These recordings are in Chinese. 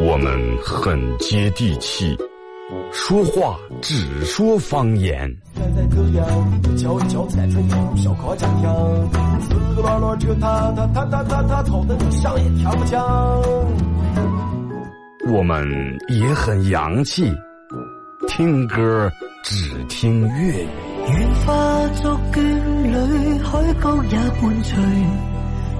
我们很接地气，说话只说方言。我们也很洋气，听歌只听粤语。愿化作眷侣，海角也伴随。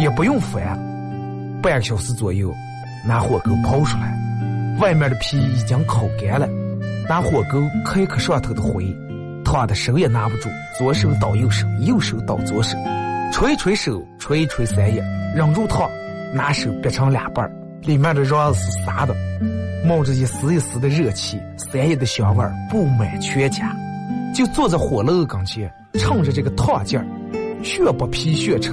也不用翻，半个小时左右，拿火钩刨出来，外面的皮已经烤干了，拿火钩磕一磕上头的灰，烫的手也拿不住，左手倒右手，右手倒左手，捶捶手，捶捶山叶，忍住烫，拿手别成两半。里面的瓤是沙的，冒着一丝一丝的热气，山野的香味布满全家。就坐在火炉跟前，趁着这个烫劲儿，血不皮血吃，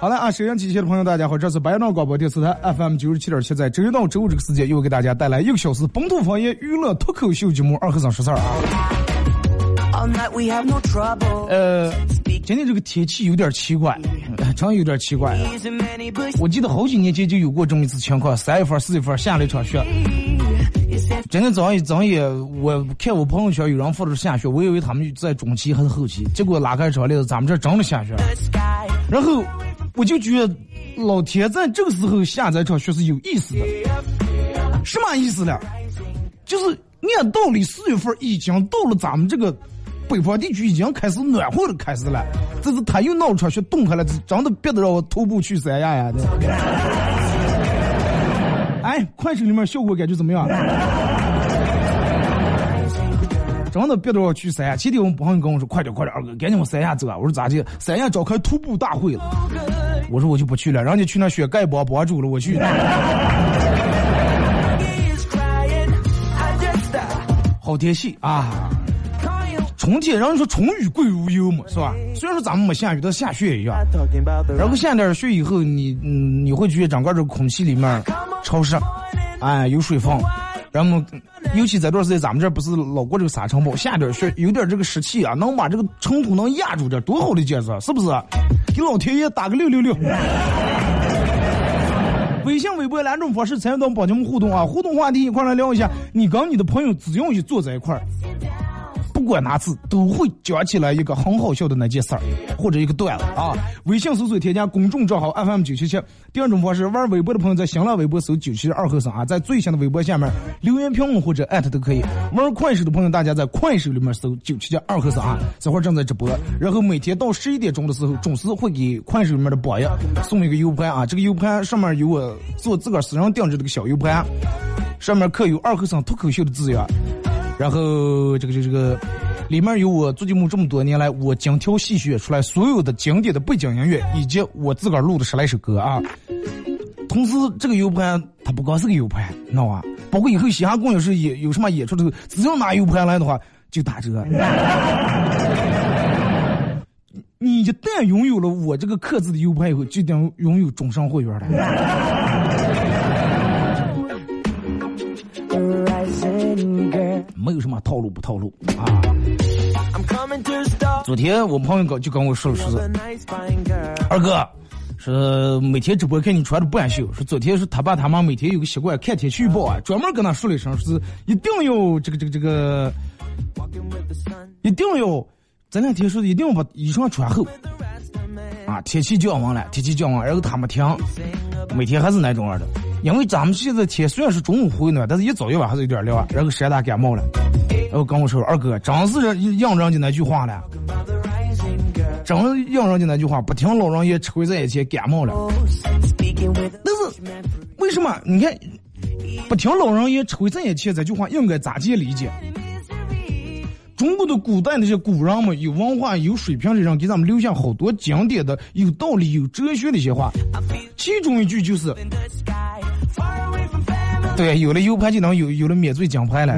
好了啊，收音机前的朋友，大家好，这是白闹广播电视台 FM 九十七点七，在周一到周五这个时间，又给大家带来一个小时本土方言娱乐脱口秀节目《二和尚说事儿》啊。呃，今天这个天气有点奇怪，真有点奇怪。我记得好几年前就有过这么一次情况，三月份、四月份下了一场雪。今天早上一早也，我看我朋友圈有人发的下雪，我以为他们在中期还是后期，结果拉开窗帘，咱们这真的下雪。然后我就觉得，老天在这个时候下这场雪是有意思的。什么意思呢？就是按道理四月份已经到了咱们这个北方地区已经开始暖和的开始了，这是他又闹场雪冻开了，真的憋得让我徒步去三亚呀！哎，快手里面效果感觉怎么样？真的憋得我去三亚。前天我们朋友跟我说：“快点快点，二哥，赶紧往三亚走啊！”我说：“咋的？三亚召开徒步大会了。”我说：“我就不去了，人家去那雪盖帮帮主了，我去。”好天气啊！春天，人家说春雨贵如油嘛，是吧？虽然说咱们没下雨，但下雪一样。然后下点雪以后，你嗯，你会觉得整个这个空气里面潮湿，哎，有水分。然后，尤其这段时间，咱们这不是老过这个沙尘暴，下点雪，有点这个湿气啊，能把这个尘土能压住点，多好的节奏，是不是？给老天爷打个六六六！微信、微博两种方式参与到帮节目互动啊！互动话题一块来聊一下，你跟你的朋友只要一坐在一块儿，不管哪次都会讲起来一个很好笑的那件事儿，或者一个段子啊。微信搜索添加公众账号 FM 九七七。第二种方式，玩微博的朋友在新浪微博搜九七二后生啊，在最新的微博下面留言评论或者艾特都可以。玩快手的朋友，大家在快手里面搜九七七二后生啊，这会儿正在直播。然后每天到十一点钟的时候，准时会给快手里面的榜一送一个 U 盘啊，这个 U 盘上面有我做自个儿私人定制这个小 U 盘，上面刻有二后生脱口秀的字样。然后这个这这个，里面有我做节目这么多年来我精挑细选出来所有的经典的背景音乐，以及我自个儿录的十来首歌啊。同时，这个 U 盘它不光是个 U 盘，你知道吧？包括以后嘻哈公演时演有什么演出的时候，只要拿 U 盘来的话就打折。你一旦拥有了我这个刻字的 U 盘以后，就等拥有终身会员了。没有什么套路不套路啊！昨天我朋友跟就跟我说了，说二哥，说每天直播看你穿的不安秀，说昨天是他爸他妈每天有个习惯看天气预报啊，专门跟他说了一声，说是一定要这个这个这个，一定要这两天说的一定要把衣裳穿厚啊，天气降温了，天气降温，然后他没停，每天还是那种样的。因为咱们现在天虽然是中午回暖，但是一早一晚还是有点凉，然后山大感冒了。然后跟我说二哥，真是应人家那句话了，真应人家那句话，不听老人言，吃亏在眼前，感冒了。但是为什么？你看，不听老人言，吃亏在眼前这句话应该咋去理解？中国的古代那些古人们，有文化、有水平的人，给咱们留下好多经典的、有道理、有哲学的一些话。其中一句就是。对，有了 U 盘就能有有了免罪奖牌了。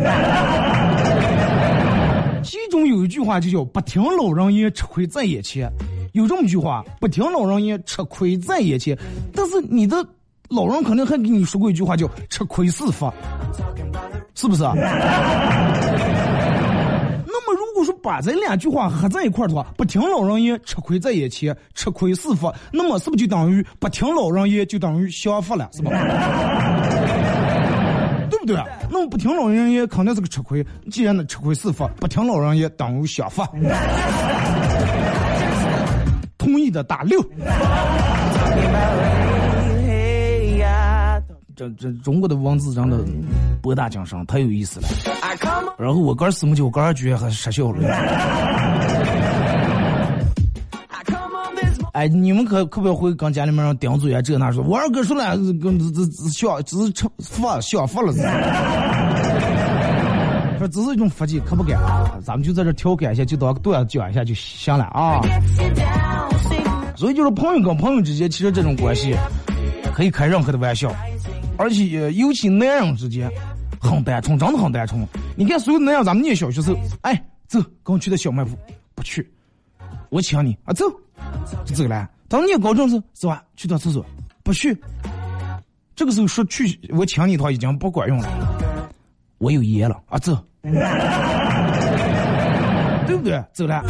其中有一句话就叫“不听老人言，吃亏在眼前”。有这么句话，“不听老人言，吃亏在眼前”。但是你的老人肯定还给你说过一句话，叫“吃亏是福”，是不是？那么如果说把这两句话合在一块儿的话，“不听老人言，吃亏在眼前”，吃亏是福，那么是不是就等于不听老人言就等于享福了，是吧？对啊，那么不听老人言肯定是个吃亏。既然能吃亏是福，不听老人言等于享福。同意的打六。这这中国的文字真的博大精深，太有意思了。然后我哥四目就，我哥觉得还失效了。哎，你们可可不要会跟家里面人顶嘴啊？这那说，我二哥说了，跟这这这小只是吃福享福了，说只是一种福气，可不敢。啊咱们就在这调侃一下，就当段子讲一下就行了啊。所以就是朋友跟朋友之间，其实这种关系可以开任何的玩笑，而且尤其男人之间很单纯，真的很单纯。你看所有男人，咱们念小学时候，哎，走，跟我去的小卖部，不去，我请你啊，走。就走了。当念高中时，是吧？去趟厕所，不去。这个时候说去，我请你的话已经不管用了。我有爷了啊，走。对不对？走了。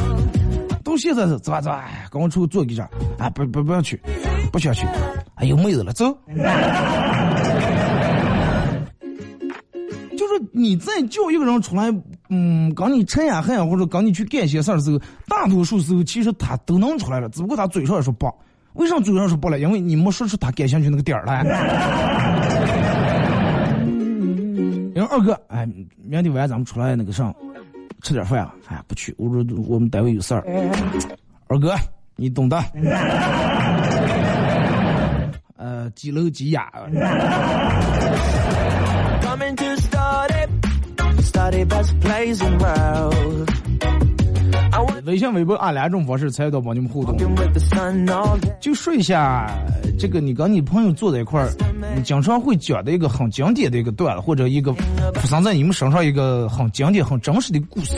到现在是走吧走吧，跟我出去坐一下啊，不不不要去，不想去。哎有妹子了，走。你在叫一个人出来。嗯，刚你沉呀恨，或者刚你去干些事儿的时候，大多数时候其实他都能出来了，只不过他嘴上说不。为什么嘴上说不了？因为你没说出他感兴趣那个点儿来。因为二哥，哎，明天晚上咱们出来那个上吃点饭啊？哎，不去，我说我们单位有事儿。二哥，你懂的。呃，几楼几雅。微信、微博按两种方式参与到帮你们互动，就说一下这个你跟你朋友坐在一块儿，你经常会讲的一个很经典的一个段子，或者一个发生在你们身上一个很经典、很真实的故事，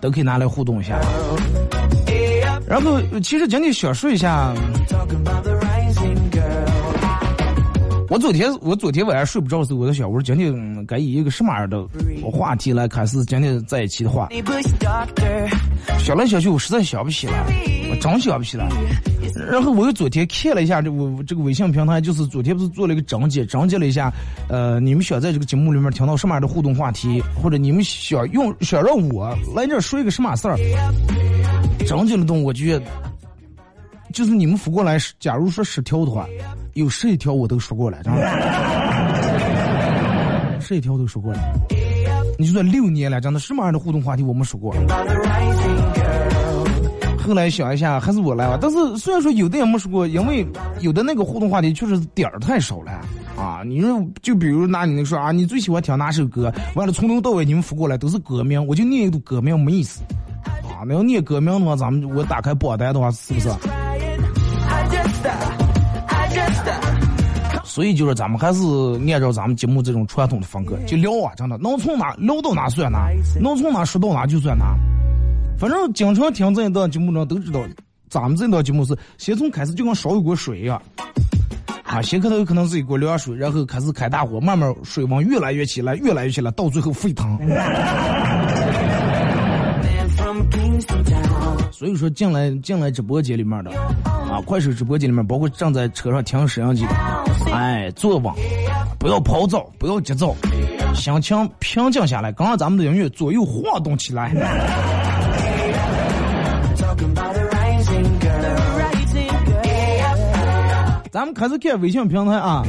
都可以拿来互动一下。然后，其实今天想说一下，我昨天我昨天晚上睡不着的时候，我在想，我说今天该以一个什么样的话题来开始今天在一起的话。想来想去，我实在想不起来，我真想不起来。然后我又昨天看了一下这我这个微信平台，就是昨天不是做了一个征集，征集了一下，呃，你们想在这个节目里面听到什么样的互动话题，或者你们想用想让我来这说一个什么事儿？征集了东，我觉得就是你们反过来，假如说十条的话。有十一条我都说过了，十一条都说过了。你就说六年了，真的什么样的互动话题我们说过？后来想一下，还是我来吧。但是虽然说有的也没说过，因为有的那个互动话题确实点儿太少了啊。你说就比如拿你那说啊，你最喜欢听哪首歌？完了从头到尾你们说过来都是歌名，我就念一个歌名没意思啊。那要念歌名的话，咱们我打开榜单的话，是不是？所以就是咱们还是按照咱们节目这种传统的风格，就聊啊，真的能从哪聊到哪算哪，能从哪说到哪就算哪。反正经常听这一档节目呢都知道，咱们这档节目是先从开始就跟烧一锅水一样，啊，先开头可能是一锅凉水，然后开始开大火，慢慢水温越来越起来，越来越起来，到最后沸腾。所以说进来进来直播间里面的啊，快手直播间里面，包括正在车上听摄像机的，哎，坐稳，不要跑躁，不要急躁，心情平静下来。刚刚咱们的音乐左右晃动起来。咱们开始看微信平台啊，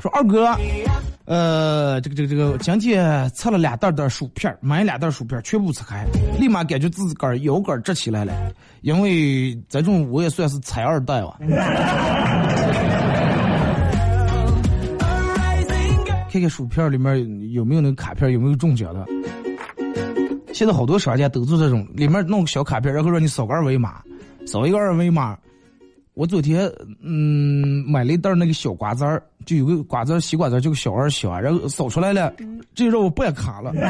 说二哥。呃，这个这个这个，今天吃了两袋袋薯片，买两袋薯片，全部吃开，立马感觉自个儿腰杆直起来了，因为这种我也算是财二代吧。看看薯片里面有没有那个卡片，有没有中奖的。现在好多商家都做这种，里面弄个小卡片，然后让你扫个二维码，扫一个二维码。我昨天嗯买了一袋那个小瓜子儿，就有个瓜子儿、西瓜子儿，就个小二小，然后扫出来了，这让我办卡了。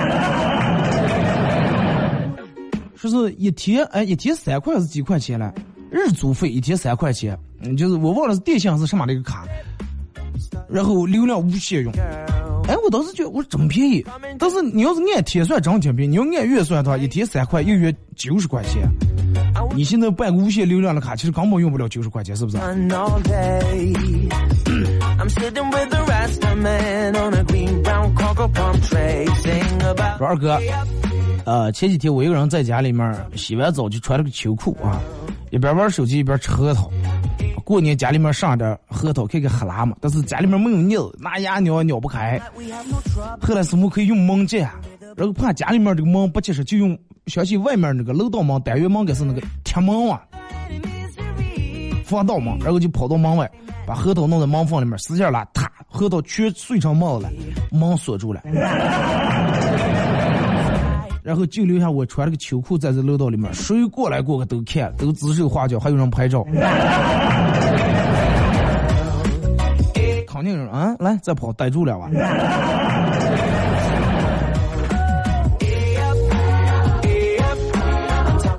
说是一天哎，一天三块是几块钱了？日租费一天三块钱，嗯，就是我忘了是电信是什么那个卡，然后流量无限用。哎，我当时觉得我说这么便宜，但是你要是按天算，真挺便宜；你要按月算的话，一天三块，一个月九十块钱。你现在办个无限流量的卡，其实根本用不了九十块钱，是不是？说二哥，呃，前几天我一个人在家里面洗完澡就穿了个秋裤啊，一边玩手机一边吃核桃。过年家里面上点核桃，看看黑辣嘛，但是家里面没有腻，拿牙咬也咬不开。后来师傅可以用门夹，然后怕家里面这个门不结实，就用。相信外面那个楼道门、单元门，该是那个铁门啊，防盗门，然后就跑到门外，把核桃弄在门缝里面，使劲拉，啪，核桃全碎成沫了，门锁住了，然后就留下我穿了个秋裤在这楼道里面，谁过来过个都看，都指手画脚，还有人拍照，肯定人啊，来再跑，逮住了吧。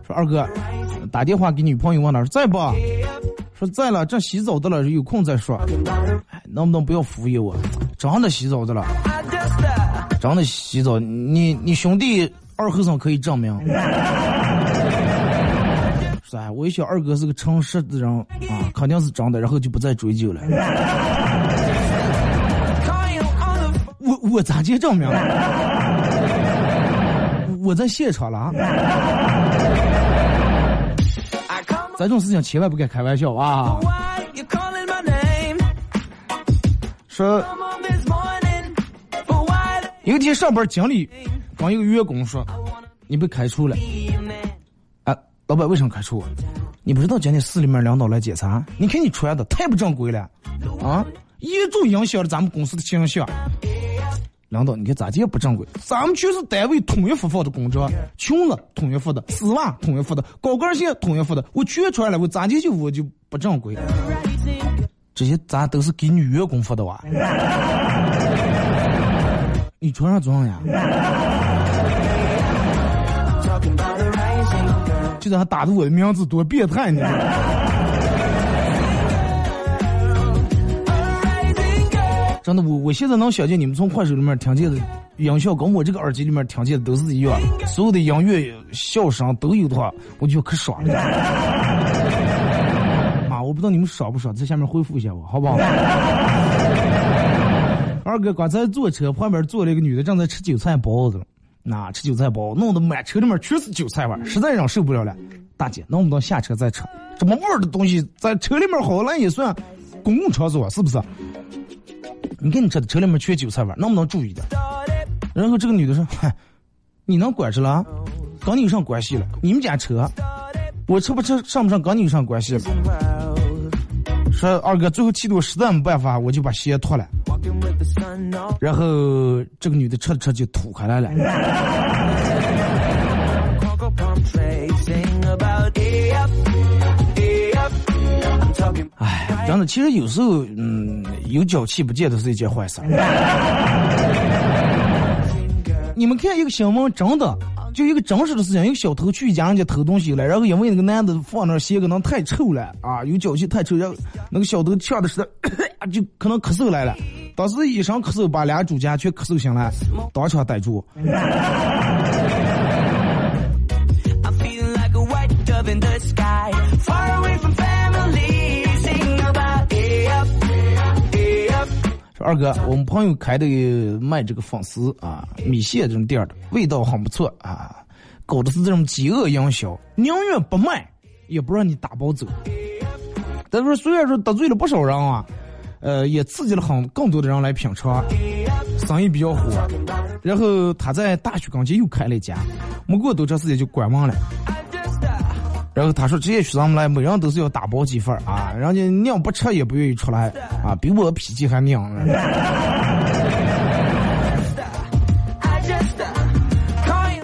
二哥，打电话给女朋友问他说在不？说在了，正洗澡的了，有空再说。哎，能不能不要敷衍我？真的洗澡的了，真的洗澡。你你兄弟二和尚可以证明。说哎，我一想二哥是个诚实的人啊，肯定是真的，然后就不再追究了。我我咋接证明？我在现场了。这种事情千万不敢开玩笑啊！说，有一天上班，经理跟一个员工说：“你被开除了。”啊，老板为什么开除我？你不知道今天市里面领导来检查？你看你穿的太不正规了，啊，严重影响了咱们公司的形象。领导，你看咋地也不正规？咱们全是单位统一发放的工资，裙子统一发的，丝袜统一发的，高跟鞋统一发的，我全穿了，我咋地就我就不正规？这些咱都是给女员工发的哇！你穿上装呀？居然还打着我的名字多变态呢！真的，我我现在能想见你们从快手里面听见的音效，跟我这个耳机里面听见的都是一样。所有的音乐、笑声都有的话，我就可爽了。妈，我不知道你们爽不爽，在下面回复一下我，好不好？二哥，刚才坐车旁边坐了一个女的，正在吃韭菜包子。那吃韭菜包，弄得满车里面全是韭菜味儿，实在让受不了了。大姐，能不能下车再吃？这么味儿的东西在车里面好了也算公共场所，是不是？你看你车车里面缺韭菜味儿，能不能注意点？然后这个女的说：“嗨，你能管着了？跟你有啥关系了？你们家车，我吃不吃上不上跟你有啥关系了？”说二哥，最后气得我实在没办法，我就把鞋脱了。然后这个女的吃着吃就吐开来了。哎，真的，其实有时候，嗯，有脚气不见得是一件坏事。你们看一个新闻，真的，就一个真实的事情，一个小偷去一家人家偷东西了，然后因为那个男的放那鞋可能太臭了啊，有脚气太臭，然后那个小偷呛的是，就可能咳嗽来了，当时一声咳嗽把俩主家全咳嗽醒了，当场逮住。二哥，我们朋友开的卖这个粉丝啊，米线这种店的，味道很不错啊，搞的是这种饥饿营销，宁愿不卖也不让你打包走。但是虽然说得罪了不少人啊，呃，也刺激了很更多的人来品尝，生意比较火。然后他在大学刚街又开了一家，没过多长时间就关门了。然后他说：“这些学生来，每人都是要打包几份啊，人家娘不吃也不愿意出来啊，比我脾气还娘。”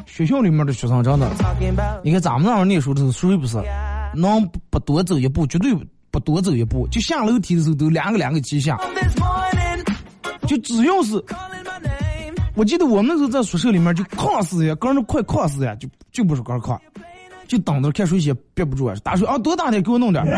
学校里面的学生真的，你看咱们那会儿念书的时候，谁不是能不多走一步，绝对不多走一步，就下楼梯的时候都两个两个齐下，就只要是，我记得我们那时候在宿舍里面就抗死呀，跟着快抗死呀，就就不是高抗。就等着看谁先憋不住啊！打水啊，多大点，给我弄点。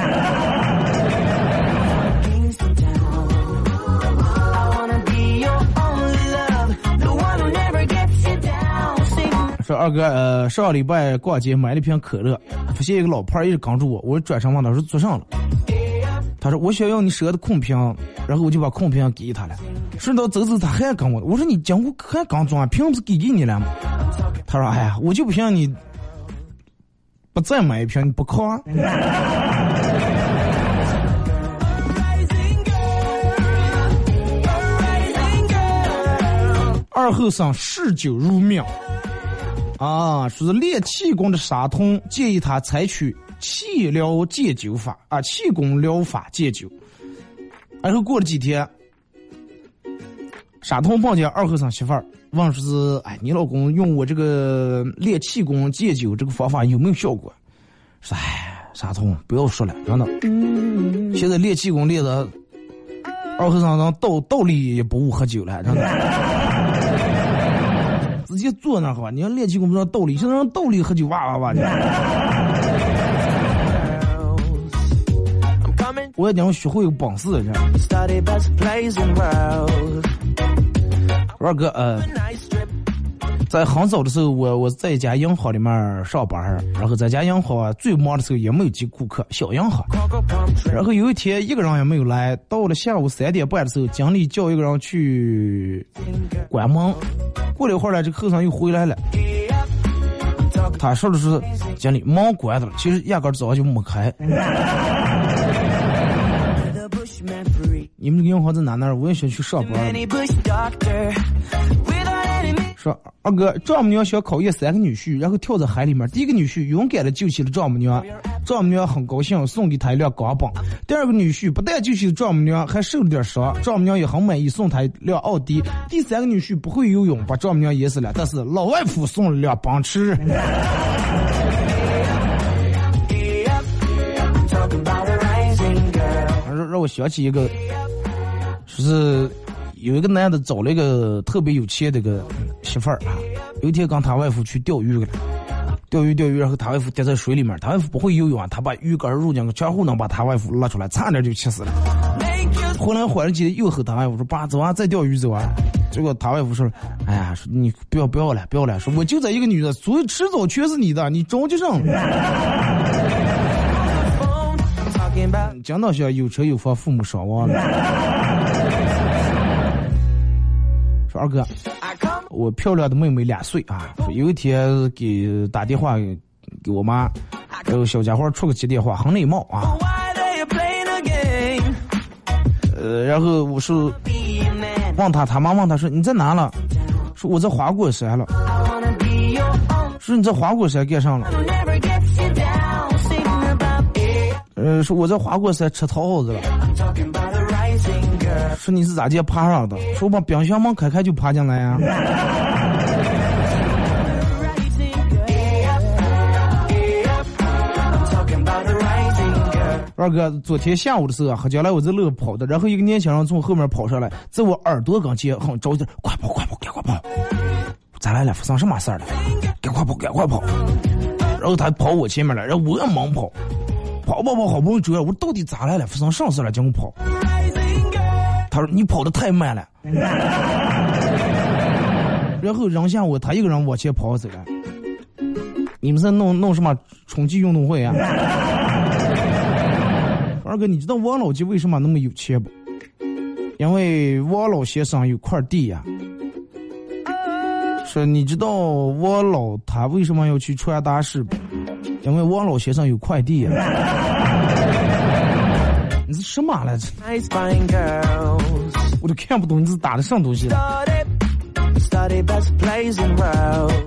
说二哥，呃，上个礼拜逛街买了一瓶可乐，发现一个老胖一直扛着我，我转身问他说做啥了？他说我想要你舍的空瓶，然后我就把空瓶给他了。顺道走走，他还跟我，我说你讲我还刚装，瓶不是给给你了吗？他说哎呀，我就不信你。不再买一瓶，你不靠？二后生嗜酒如命啊，说是练气功的沙通建议他采取气疗戒酒法啊，气功疗法戒酒。然后过了几天，沙通碰见二后生媳妇儿。问说是，哎，你老公用我这个练气功戒酒这个方法有没有效果？说，哎，傻通，不要说了，真的。现在练气功练的，二和尚能倒倒立也不误喝酒了，真的。直接坐那好吧？你要练气功不知道道理，现在让倒立喝酒哇哇哇的。我也讲学会有本事，这。二哥，呃，在很早的时候，我我在一家银行里面上班然后在家银行最忙的时候也没有几顾客，小银行。然后有一天一个人也没有来，到了下午三点半的时候，经理叫一个人去关门。过了一会儿呢，这个后生又回来了，他说的是经理门关的了，其实压根早上就没开。你们银行在哪哪？我也想去上班。说二哥，丈母娘想考验三个女婿，然后跳在海里面。第一个女婿勇敢的救起了丈母娘，丈母娘很高兴，送给他一辆钢棒。第二个女婿不但救起了丈母娘，还受了点伤，丈母娘也很满意，送他一辆奥迪。第三个女婿不会游泳，把丈母娘淹死了，但是老外父送了辆奔驰。让我想起一个，就是有一个男的找了一个特别有钱的个媳妇儿啊，有一天跟他外父去钓鱼去了，钓鱼钓鱼，然后他外父跌在水里面，他外父不会游泳啊，他把鱼竿入进去，全乎能把他外父拉出来，差点就气死了。回来缓了几又和他外父说：“爸，走啊，再钓鱼走啊。”结果他外父说：“哎呀，说你不要不要了，不要了。说我就这一个女的，所以迟早全是你的，你着急上。讲到像有车有房，父母双亡了。说二哥，我漂亮的妹妹两岁啊，有一天给打电话给我妈，然后小家伙出个接电话，很礼貌啊。呃，然后我是问他，他妈问他说你在哪了？说我在花果山了。说你在花果山干上了？呃，说我在花果山吃桃子了。说你是咋地爬上的？说把冰箱门开开就爬进来呀。二哥，昨天下午的时候，喝进来我在路跑的，然后一个年轻人从后面跑上来，在我耳朵跟前很着急，快跑快跑赶快跑！咋来了？发生什么事儿了？赶快跑赶快跑！然后他跑我前面了，然后我也猛跑，跑跑跑，好不容易追上，我到底咋来了？发生什么事了？叫我跑。他说你跑的太慢了。然后扔下我，他一个人往前跑走了。你们在弄弄什么春季运动会啊？二哥，你知道王老吉为什么那么有钱不？因为王老先生有块地呀。说你知道王老他为什么要去传达室不？因为王老先生有块地呀。你是什么来着？我都看不懂你是打的什么东西。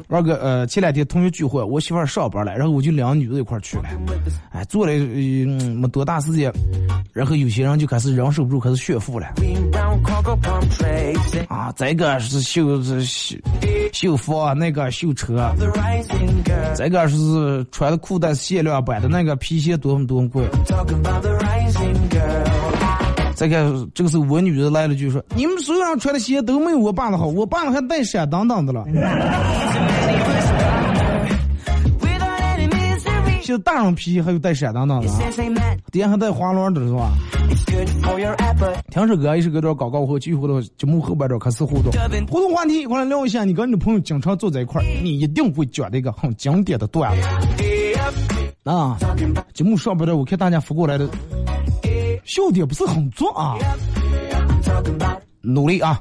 二哥，呃，前两天同学聚会，我媳妇儿上班了，然后我就两个女的一块儿去了。哎，坐了没多大时间，然后有些人就开始忍受不住，开始炫富了。啊，这个是秀秀秀房，那个秀车，这个是穿的裤带限量版的，那个皮鞋多么多么贵。再看，这个时候我女的来了，句说：“你们所有人穿的鞋都没有我爸的好，我爸的还带闪当当的了。” 现在大人皮鞋还有带闪当当的，底下还带滑轮的是吧？听首歌，一首歌段广告后，继续回到节目后半段开始互动。互动话题，一块来聊一下，你跟你的朋友经常坐在一块儿，你一定会觉得一个很经典的段子。啊，节目上边的我看大家发过来的。笑点不是很足啊，努力啊。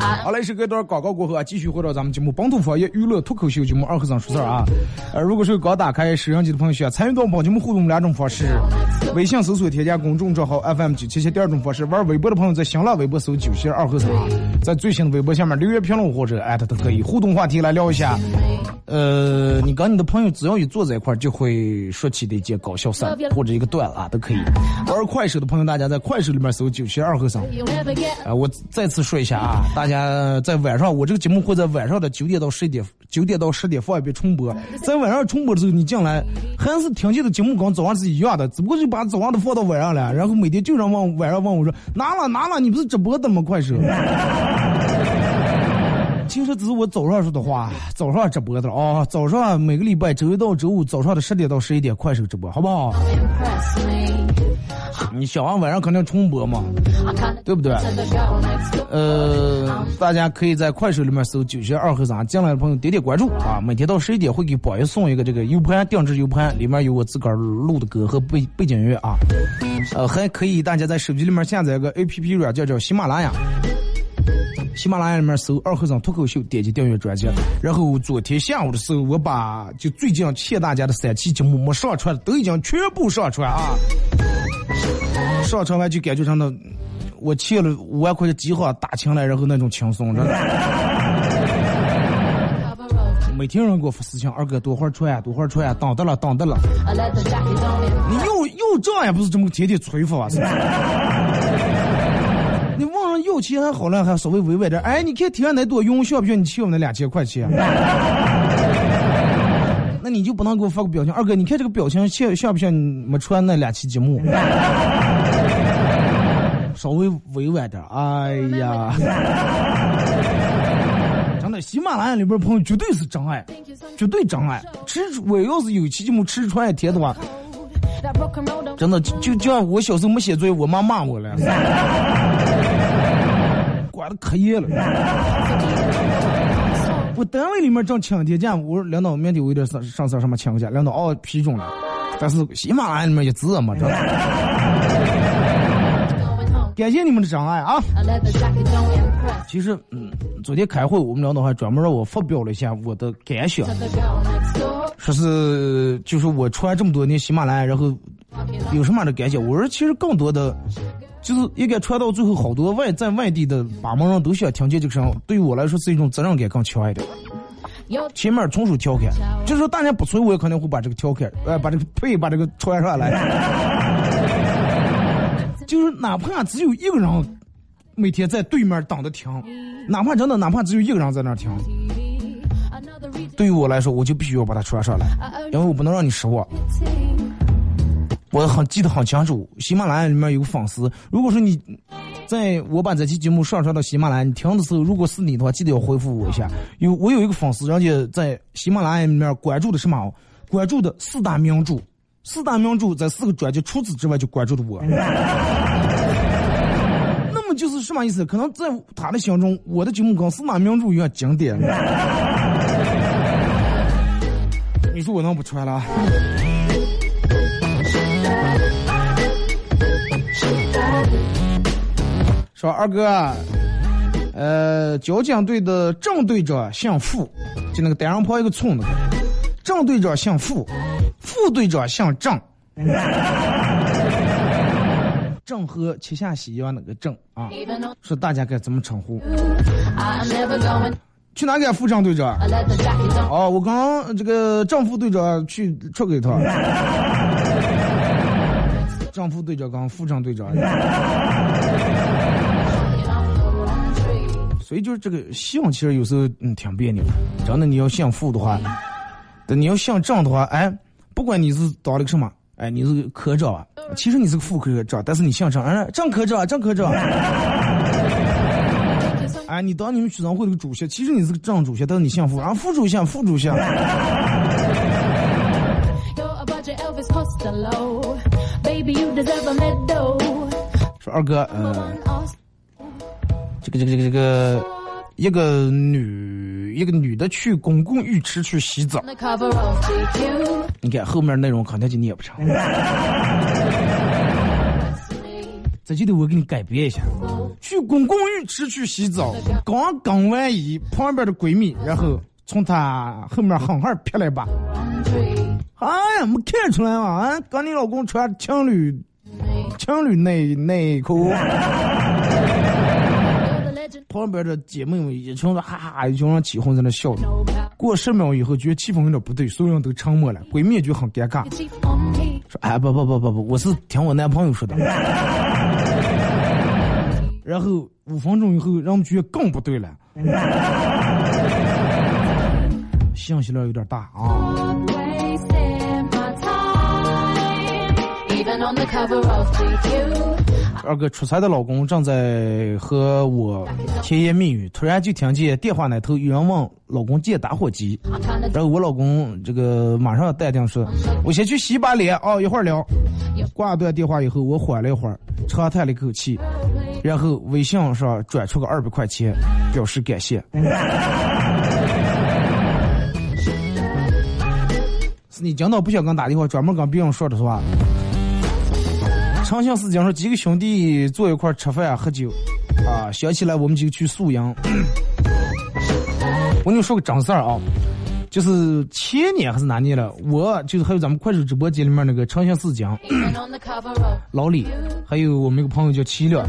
好嘞，是隔一段广告过后啊，继续回到咱们节目《本土方言娱乐脱口秀》节目二和尚说事儿啊。呃，如果是刚打开摄像机的朋友，需要参与到本节目互动两种方式：微信搜索添加公众账号 FM 九七七；第二种方式，玩微博的朋友在新浪微博搜九七二和尚，在最新的微博下面留言评论或者艾特都可以。互动话题来聊一下，呃，你跟你的朋友只要一坐在一块儿，就会说起的一件搞笑事儿或者一个段子啊，都可以。玩快手的朋友，大家在快手里面搜九七二和尚。啊，我再次说一下啊，大家在晚上，我这个节目会在晚上的九点到十点，九点到十点放一遍重播。在晚上重播的时候，你进来还是听见的节目跟早上是一样的，只不过就把早上的放到晚上了，然后每天就让问晚上问我说拿了拿了，你不是直播的吗？快手。其实只是我早上说的话，早上直播的哦，早上每个礼拜周一到周五早上的十点到十一点快手直播，好不好？你小王晚上肯定重播嘛，对不对？呃，大家可以在快手里面搜“九学二和尚”，进来的朋友点点关注啊！每天到十一点会给宝爷送一个这个 U 盘定制 U 盘，里面有我自个儿录的歌和背背景音乐啊。呃，还可以大家在手机里面下载一个 A P P 软件叫喜马拉雅，喜马拉雅里面搜“二和尚脱口秀”，点击订阅专辑。然后昨天下午的时候，我把就最近欠大家的三期节目没上传的都已经全部上传啊。上车完就感觉上的，我欠了五万块钱饥荒打情来，然后那种轻松，真的。每天人给我发私信，二哥多会儿出呀，多会儿出呀，等的了，等的了。你又又账也不是这么天天催发啊？是吧你问人要钱还好了，还稍微委婉点。哎，你看天上那多用，需不需要你欠我那两千块钱？那你就不能给我发个表情，二哥，你看这个表情像像不像你没穿那两期节目？稍微委婉点。哎呀，真的，喜马拉雅里边朋友绝对是真爱绝对真爱。吃我要是有期节目吃穿一天的话真的就就就像我小时候没写作业，我妈骂我了，管的可严了。我单位里面正请天假，我说领导明天我有点上上事，什么请个假，领导哦批准了。但是喜马拉雅里面一字嘛，真的。going home. 感谢你们的真爱啊其实，嗯，昨天开会，我们领导还专门让我发表了一下我的感想.说是就是我出来这么多年喜马拉雅，然后有什么样的感想？我说其实更多的，就是应该传到最后，好多外在外地的把门人都想听见这个声音，对于我来说是一种责任感更强一点。前面纯属调侃，就是说大家不催我，也肯定会把这个调侃，呃，把这个呸把这个传上来。就是哪怕只有一个人每天在对面等着听，哪怕真的哪怕只有一个人在那听对于我来说，我就必须要把它传上来因为我不能让你失望。我很记得很清楚，喜马拉雅里面有个粉丝，如果说你在我把这期节目上传到喜马拉雅，你听的时候，如果是你的话，记得要回复我一下。有我有一个粉丝，人家在喜马拉雅里面关注的什么？关注的四大名著，四大名著在四个专辑，除此之外就关注的我。那么就是什么意思？可能在他的心中，我的节目跟四大名著一样经典。你说我能不传了？说二哥，呃，交警队的正队长姓付，就那个单人旁一个村那个，正队长姓付，副队长姓郑。郑和七下西洋那个郑啊，说大家该怎么称呼？去哪个副正队长？哦，我刚这个正副队长去出去一趟。正副队长刚副正队长。所以就是这个姓，其实有时候嗯挺别扭。真的，你要姓副的话，但你要姓郑的话，哎，不管你是当了个什么，哎，你是科长啊，其实你是个副科长，但是你姓郑，哎，郑科长，郑科长。哎，你当你们学生会的主席，其实你是个正主席，但是你姓副，然后副主席，副主席。说二哥，呃。这个这个这个这个，一个女一个女的去公共浴池去洗澡，你看后面内容肯定就念不成。这就得我给你改编一下，去公共浴池去洗澡，刚刚完衣，旁边的闺蜜然后从她后面狠狠劈了一把。哎呀，没看出来吗？啊，跟你老公穿情侣情侣内内裤。旁边的姐妹们一群人哈哈，一群人起哄在那笑。过十秒以后，觉得气氛有点不对，所有人都沉默了。闺蜜就很尴尬，说：“哎，不不不不不，我是听我男朋友说的。”然后五分钟以后，让我们觉得更不对了。信息量有点大啊。二哥出差的老公正在和我甜言蜜语，突然就听见电话那头有人问老公借打火机，然后我老公这个马上淡定说：“我先去洗把脸啊，一会儿聊。”挂断电话以后，我缓了一会儿，长叹了一口气，然后微信上转出个二百块钱，表示感谢。是 你今早不想跟打电话，专门跟别人说的是吧？长相思讲说几个兄弟坐一块吃饭喝酒，啊，想起来我们就去宿营。我跟你说个真事儿啊，就是前年还是哪年了，我就是还有咱们快手直播间里面那个长相思讲，老李，还有我们一个朋友叫齐亮，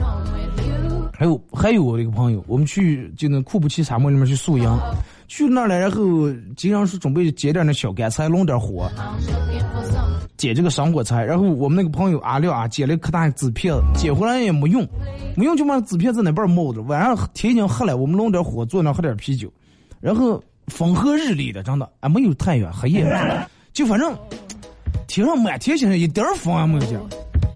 还有还有我的一个朋友，我们去就那库布齐沙漠里面去宿营，去那儿了，然后经常是准备捡点那小干菜，弄点火。捡这个生果菜，然后我们那个朋友阿廖啊，捡了可大纸片子，捡回来也没用，没用就把纸片在那边冒着。晚上天已经黑了，我们弄点火，坐那喝点啤酒，然后风和日丽的，真的啊，没有太阳，黑夜，就反正天上满天星星，一点风也没有。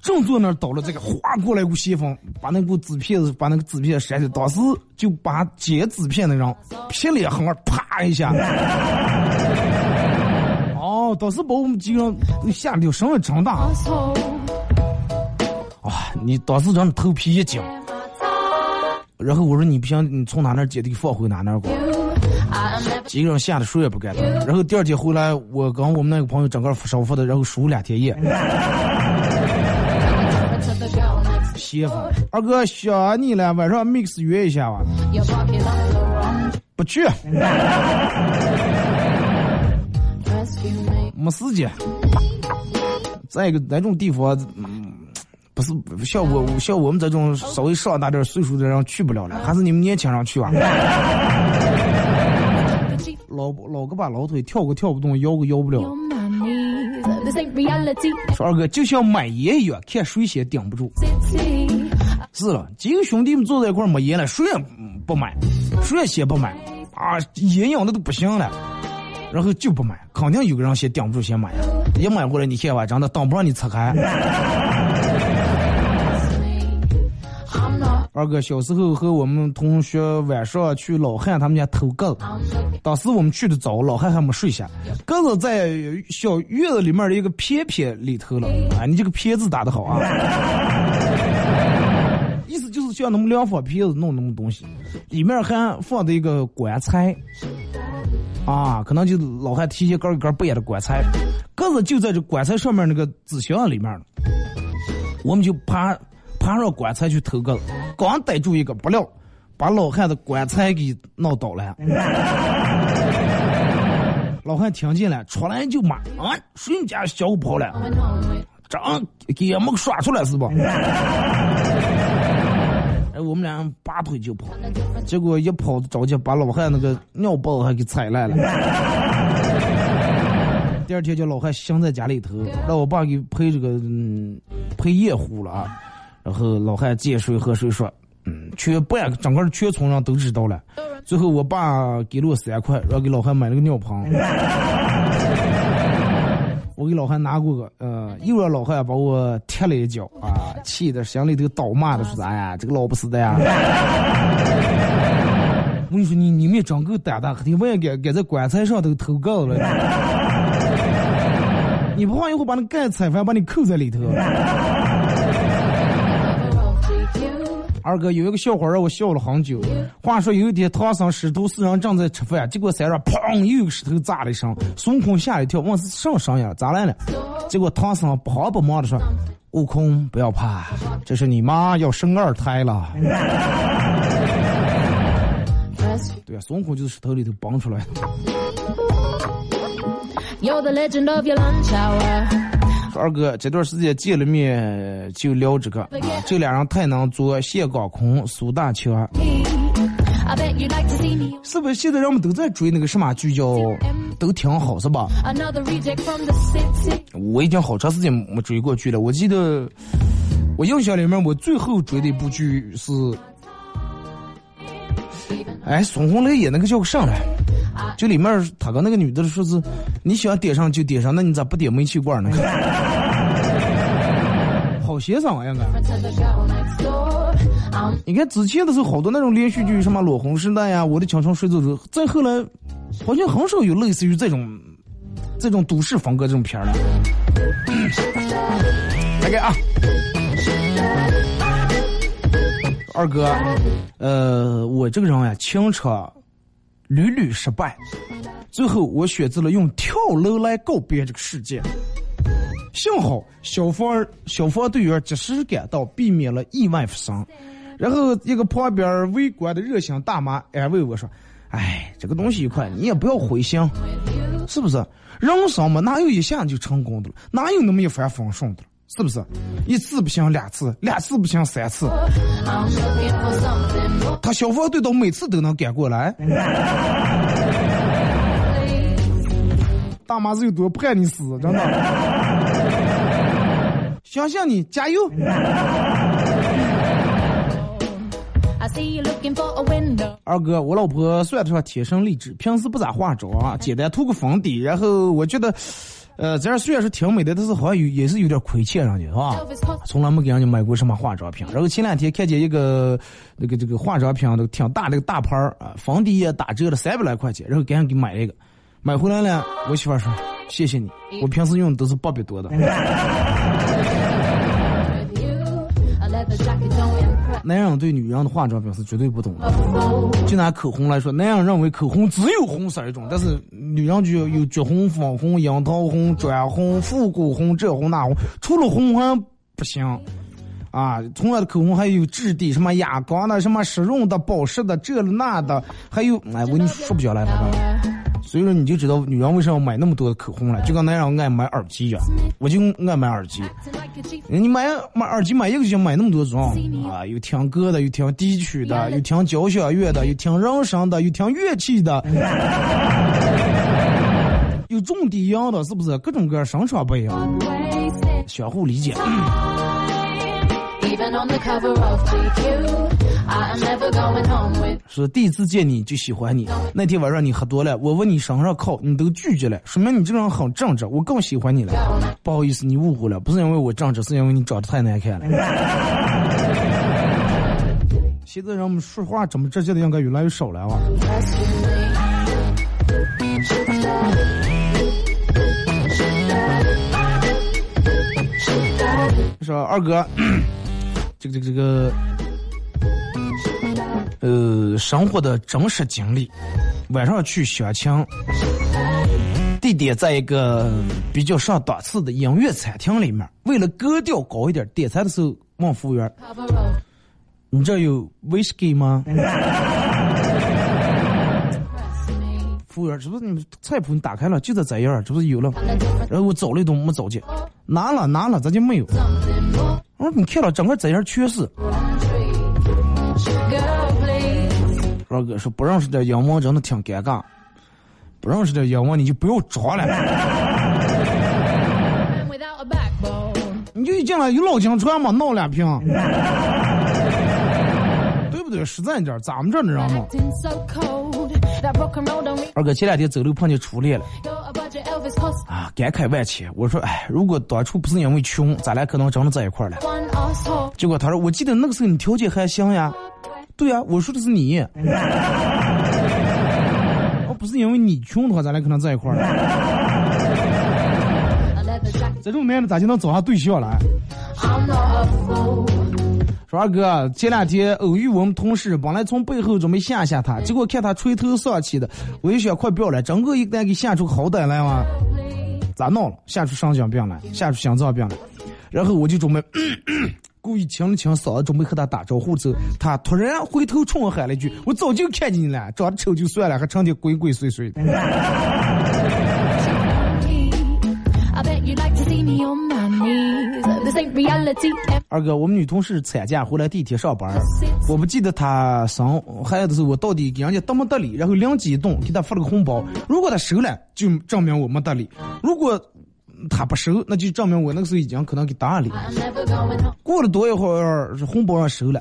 正坐那倒了这个，哗过来一股西风，把那股纸片子，把那个纸片扇的，当时就把捡纸片的人劈脸横啪一下。当时把我们几个人吓得声音真大。哇，你当时让头皮一紧。然后我说你不行，你从哪那捡的放回哪那过。几个人吓得谁也不敢动。然后第二天回来，我跟我们那个朋友整个烧服的，然后输两天夜。媳妇，二哥想你了，晚上 mix 约一下吧。不去。没时间。再一个，那种地方，嗯，不是像我像我们这种稍微上大点岁数的人去不了了，还是你们年轻人去吧。老老个把老腿跳个跳不动，摇个摇不了。说二哥就像买烟一样，看谁先顶不住。是了，几个兄弟们坐在一块没烟了，谁也不买，谁也先不买啊，烟瘾的都不行了。然后就不买，肯定有个人先顶不住先买呀，一买过来你看吧，真的挡不让你拆开。二哥小时候和我们同学晚上去老汉他们家偷鸽子，当时我们去的早，老汉还没睡下，鸽子在小院子里面的一个片片里头了。啊，你这个偏字打的好啊！意思就是像那么两方片子弄那么东西，里面还放的一个棺材。啊，可能就老汉提前根一根不严的棺材，鸽子就在这棺材上面那个纸箱里面了。我们就爬爬上棺材去偷鸽子，刚逮住一个，不料把老汉的棺材给闹倒了。老汉听见了，出来就骂：“啊，谁家小狗跑了？这给俺们耍出来是吧？”哎，我们俩拔腿就跑，结果一跑着急，把老汉那个尿包还给踩烂了。第二天叫老汉醒在家里头，让我爸给配这个嗯赔夜壶了啊。然后老汉见水喝水说，嗯，全半整个全村人都知道了。最后我爸给了我三块，然后给老汉买了个尿盆。我给老汉拿过个，呃，又让老汉把我踢了一脚啊，气的心里头倒骂的说啥呀？这个老不死的呀！我跟你说，你你们长够胆大，肯定万敢敢在棺材上头投稿了。你不怕一会把那盖踩翻，把你扣在里头？二哥有一个笑话让我笑了很久。话说有一天，唐僧师徒四人正在吃饭，结果山上砰又有个石头砸了一声，孙悟空吓一跳，问是什么声音？咋来了？结果唐僧不慌不忙的说：“悟空不要怕，这是你妈要生二胎了。”对啊，孙悟空就是石头里头蹦出来的。二哥，这段时间见了面就聊这个，这俩人太能做，谢广坤、苏大强，是不是现在人们都在追那个什么剧叫《都挺好》是吧？我已经好长时间没追过剧了。我记得我印象里面，我最后追的一部剧是，哎，孙红雷演那个叫个啥来？就里面他跟那个女的说是，你喜欢点上就点上，那你咋不点煤气罐呢？好协商啊，应该。你看之前的时候，好多那种连续剧，什么《裸红时代》呀，《我的青春水走走》，再后来好像很少有类似于这种这种都市风格这种片儿了。来给啊，二哥，呃，我这个人呀，情车。屡屡失败，最后我选择了用跳楼来告别这个世界。幸好消防消防队员及时赶到，避免了意外发生。然后一个旁边围观的热心大妈安慰我说：“哎，这个东西一块，你也不要灰心，是不是？人生嘛，哪有一下就成功的？哪有那么一帆风顺的？是不是？一次不行，两次，两次不行，三次。”他消防队都每次都能赶过来，大妈子有多怕你死，真的。相信你，加油！二哥，我老婆算得上天生丽质，平时不咋化妆，简单涂个粉底，然后我觉得。呃，这样虽然是挺美的，但是好像有也是有点亏欠人家，是吧？从来没给人家买过什么化妆品。然后前两天看见一个那个这个化妆品都挺大的个大牌儿啊，粉底液打折了三百来块钱，然后赶紧给买了一个。买回来了，我媳妇说谢谢你，我平时用的都是八百多的。男人对女人的化妆品是绝对不懂的。就拿口红来说，男人认为口红只有红色一种，但是女人就有橘红、粉红、樱桃红、砖红、复古红，这红那红，除了红还不行。啊，同样的口红还有质地，什么哑光的，什么湿润的、保湿的，这那的，还有哎，我跟你说不下来了。所以说你就知道女人为什么买那么多的口红了，就跟男人爱买耳机一样，我就爱买耳机。你买买耳机买一个就行，买那么多种啊，有听歌的，有听低曲的，有听交响乐的，有听人声的，有听乐器的，有重低音的，是不是？各种各样声场不一样，相互理解。说第一次见你就喜欢你，那天晚上你喝多了，我问你身上靠，你都拒绝了，说明你这个人很正直，我更喜欢你了。不好意思，你误会了，不是因为我正直，是因为你长得太难看了。现在人们说话怎么直接的应该越来越少了啊。说二哥。这个这个这个，呃，生活的真实经历。晚上去相亲，地点在一个比较上档次的音乐餐厅里面。为了格调高一点，点餐的时候问服务员：“你这有威士忌吗？服务员，这不是你菜谱你打开了，就在这样，这不是有了？然后我找了一顿没找见，拿了拿了，咱就没有？我说你看了，整个这样全是。二哥说不认识点英文真的挺尴尬，不认识点英文你就不要装了。你就一进来有老江川嘛，闹两瓶，对不对？实在点，咱们这你知道吗？二哥前两天走路碰见初恋了，啊，感慨万千。我说，哎，如果当初不是因为穷，咱俩可能真的在一块了。结果他说，我记得那个时候你条件还行呀。对啊，我说的是你。哦，不是因为你穷的话，咱俩可能在一块儿。这种男的咋就能找上对象了？说二哥，前两天偶遇我们同事，本来从背后准备吓吓他，结果看他垂头丧气的，我就想快不要了，整个一个给吓出好歹来嘛。咋闹了？吓出神经病来，吓出心脏病来。然后我就准备。故意清了清嗓子，准备和他打招呼之后，他突然回头冲我喊了一句：“我早就看见你了，长得丑就算了，还成天鬼鬼祟祟的。”二哥，我们女同事产假回来第一天上班，我不记得她生孩子的时候，我到底给人家得没得理，然后灵机一动，给她发了个红包。如果她收了，就证明我没得理；如果他不收，那就证明我那个时候已经可能给打理。过了多一会儿，红包上收了，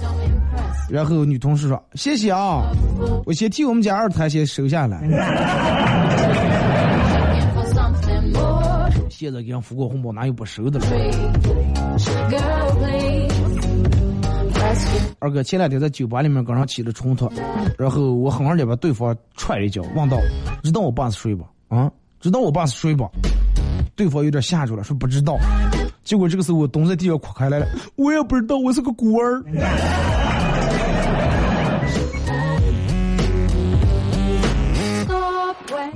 然后女同事说：“谢谢啊，我先替我们家二胎先收下来。”现在给人付过红包，哪有不收的了？二哥前两天在酒吧里面跟人起了冲突，然后我狠狠的把对方踹了一脚，问道：“知道我爸是谁不？啊，知道我爸是谁不？”对方有点吓住了，说不知道。结果这个时候我蹲在地上哭开来了，我也不知道，我是个孤儿。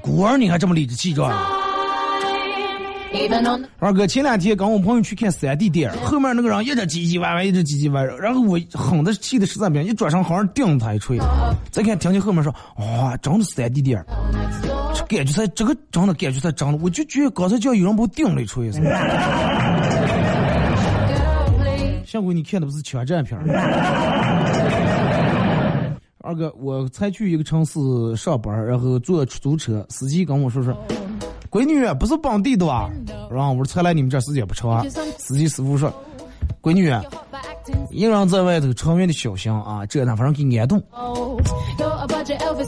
孤儿你还这么理直气壮？二哥前两天跟我朋友去看三 D 电影，后面那个人一直唧唧歪歪，一直唧唧歪歪，然后我狠的气的实在不行，一转身好像顶他一锤。再看听见后面说，哇，真的三 D 电影。感觉才这个真的感觉才真的，我就觉得刚才叫有人把我顶了一锤子。幸亏你看的不是枪战片二哥，我才去一个城市上班，然后坐出租车，司机跟我说说：“闺女，不是本地的吧？”然后我说：“才来你们这时间不长。”司机师傅说：“闺女，一个人在外头，长远的小心啊，这那反正给安动。”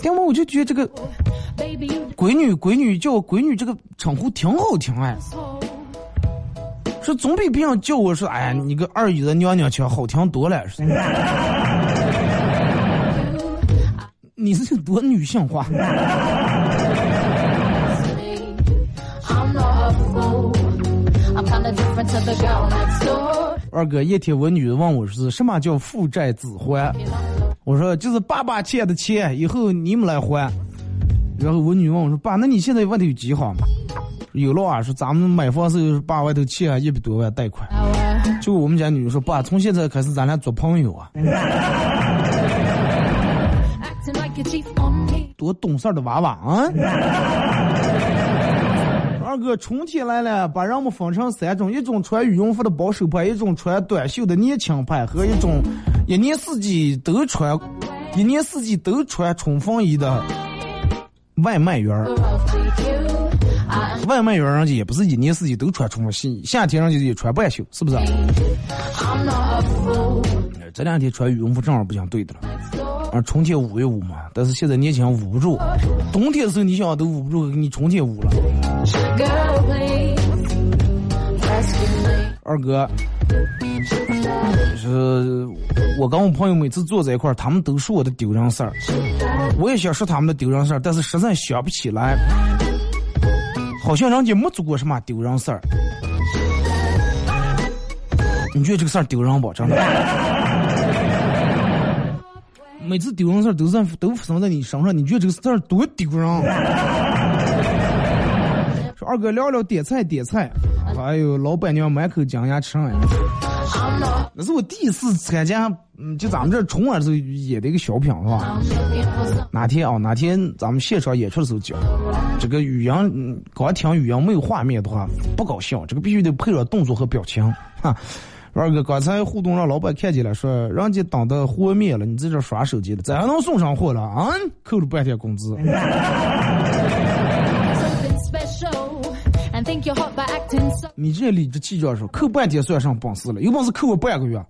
要么我就觉得这个闺女闺女叫我闺女这个称呼挺好听哎，说总比别人叫我说哎呀你个二姨的娘娘腔好听多了。你是多女性化。二哥，一天我女儿问我是什么叫父债子还。我说就是爸爸欠的钱，以后你们来还。然后我女问我说：“爸，那你现在外头有几房吗？”有了啊，说咱们买房是爸外头欠一百多万贷款。就我们家女说：“爸，从现在开始咱俩做朋友啊。”多懂事的娃娃啊！二哥，春天来了，把人们分成三种：一种穿羽绒服的保守派，一种穿短袖的年轻派，和一种一年四季都穿一年四季都穿冲锋衣的外卖员。外卖员人家也不是一年四季都穿冲锋衣，夏天人家也穿半袖，是不是？这两天穿羽绒服正好不想对的了。啊，春天捂一捂嘛，但是现在年轻捂不住，冬天的时候你想都捂不住，给你春天捂了。二哥，是我跟我朋友每次坐在一块儿，他们都说我的丢人事儿，我也想说他们的丢人事儿，但是实在想不起来，好像人家没做过什么丢人事儿。你觉得这个事儿丢人不？真的？每次丢人事儿都在都发生在你身上，你觉得这个事儿多丢人？二哥聊聊点菜点菜，还有老板娘满口讲牙吃。那是我第一次参加，嗯，就咱们这春晚时候演的一个小品，是吧？哪天啊？哪天咱们现场演出的时候讲，这个语音，嗯，光听语音没有画面的话不搞笑，这个必须得配上动作和表情，哈。二哥，刚才互动让老板看见了，说人家等的货灭了，你在这耍手机了，咋还能送上货了啊？扣了半天工资。你这理直气壮说扣半天算上本事了，有本事扣我半个月。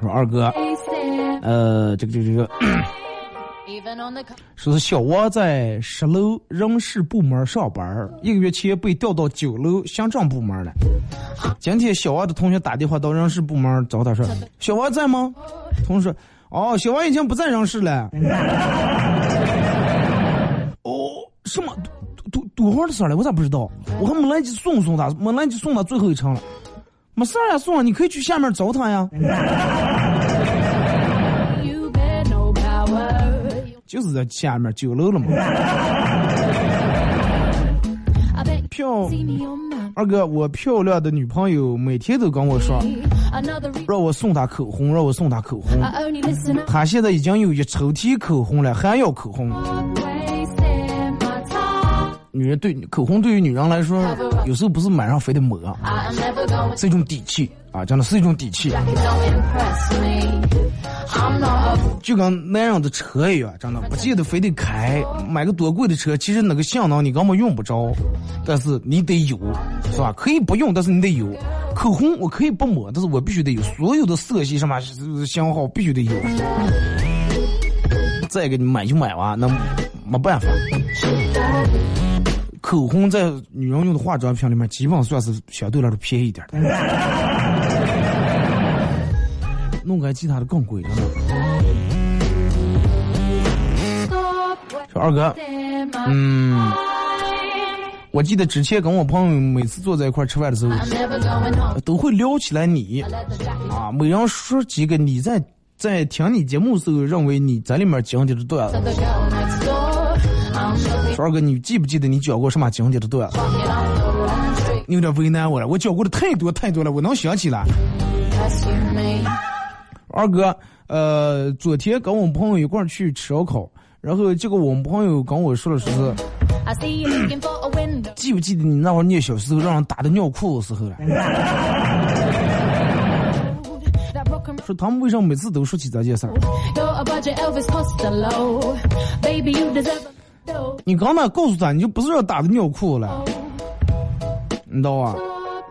说二哥，呃，这个这个这个。说是小王在十楼人事部门上班，一个月前被调到九楼行政部门了。今天小王的同学打电话到人事部门找他说：“小王在吗？”同事：“哦，小王已经不在人事了。”哦，什么？多多多会的事了？我咋不知道？我还没来及送送他，没来及送他最后一程了。没事呀，送了，你可以去下面找他呀。就是在下面九楼了嘛。漂二哥，我漂亮的女朋友每天都跟我说，让我送她口红，让我送她口红。她现在已经有一抽屉口红了，还要口红。女人对口红对于女人来说，有时候不是买上非得抹，是一种底气啊，真的是一种底气。就跟男人的车一样，真的不见得非得开，买个多贵的车，其实那个性能你根本用不着，但是你得有，是吧？可以不用，但是你得有。口红我可以不抹，但是我必须得有，所有的色系什么型号必须得有。再给，你买就买完，那没办法。口红在女人用的化妆品里面，基本算是相对来说便宜一点的。弄个其他的更贵了。说二哥，嗯，我记得之前跟我朋友每次坐在一块吃饭的时候，都会聊起来你，啊，每人说几个你在在听你节目时候认为你在里面讲的段子。二哥，你记不记得你讲过什么经典的段子？你有点为难我了，我讲过的太多太多了，我能想起来。二哥，呃，昨天跟我们朋友一块去吃烧烤，然后结果我们朋友跟我说的是，记不记得你那会儿念小时候让人打的尿裤的时候了？说他们为什么每次都说起这件事儿？你刚才告诉他，你就不是要打的尿裤了，你知道吧？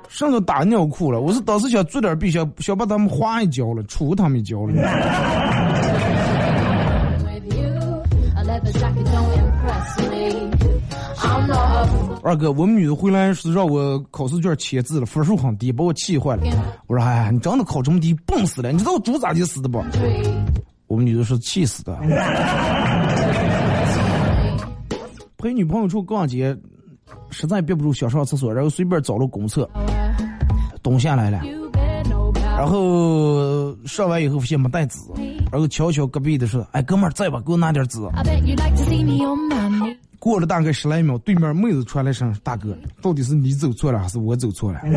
上次打尿裤了，我是当时想做点弊，想想把他们划一脚了，杵他们一脚了。二哥，我们女的回来是让我考试卷签字了，分数很低，把我气坏了。我说，哎，你真的考这么低，笨死了！你知道我猪咋地死的不？我们女的说气死的。陪女朋友出逛街，实在憋不住想上厕所，然后随便找了公厕，蹲下来了，然后上完以后发现没带纸，然后悄悄隔壁的说：“哎，哥们儿在吧？给我拿点纸。”过了大概十来秒，对面妹子传来声：“大哥，到底是你走错了还是我走错了？”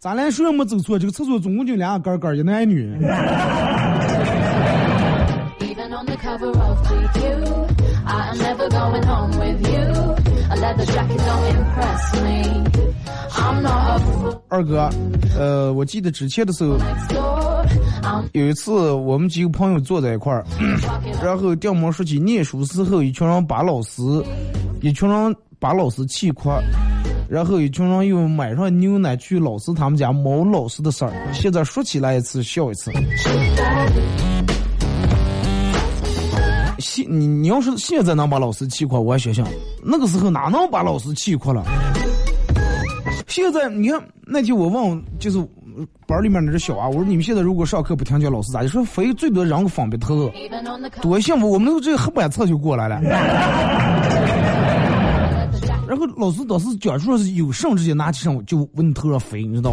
咱俩谁也没走错，这个厕所总共就两个杆儿，一男一女。二哥，呃，我记得之前的时候，有一次我们几个朋友坐在一块儿，然后掉毛说起念书时候，一群人把老师，一群人把老师气哭，然后一群人又买上牛奶去老师他们家猫老师的事儿。现在说起来一次笑一次。现你你要是现在能把老师气哭，我还想想，那个时候哪能把老师气哭了？现在你看那天我问，就是班里面那只小娃，我说你们现在如果上课不听讲，老师咋就说非最多让个方便头，多幸福！我们那个这黑板册就过来了。然后老师当时讲出来是有甚直接拿起上就往你头上飞，你知道。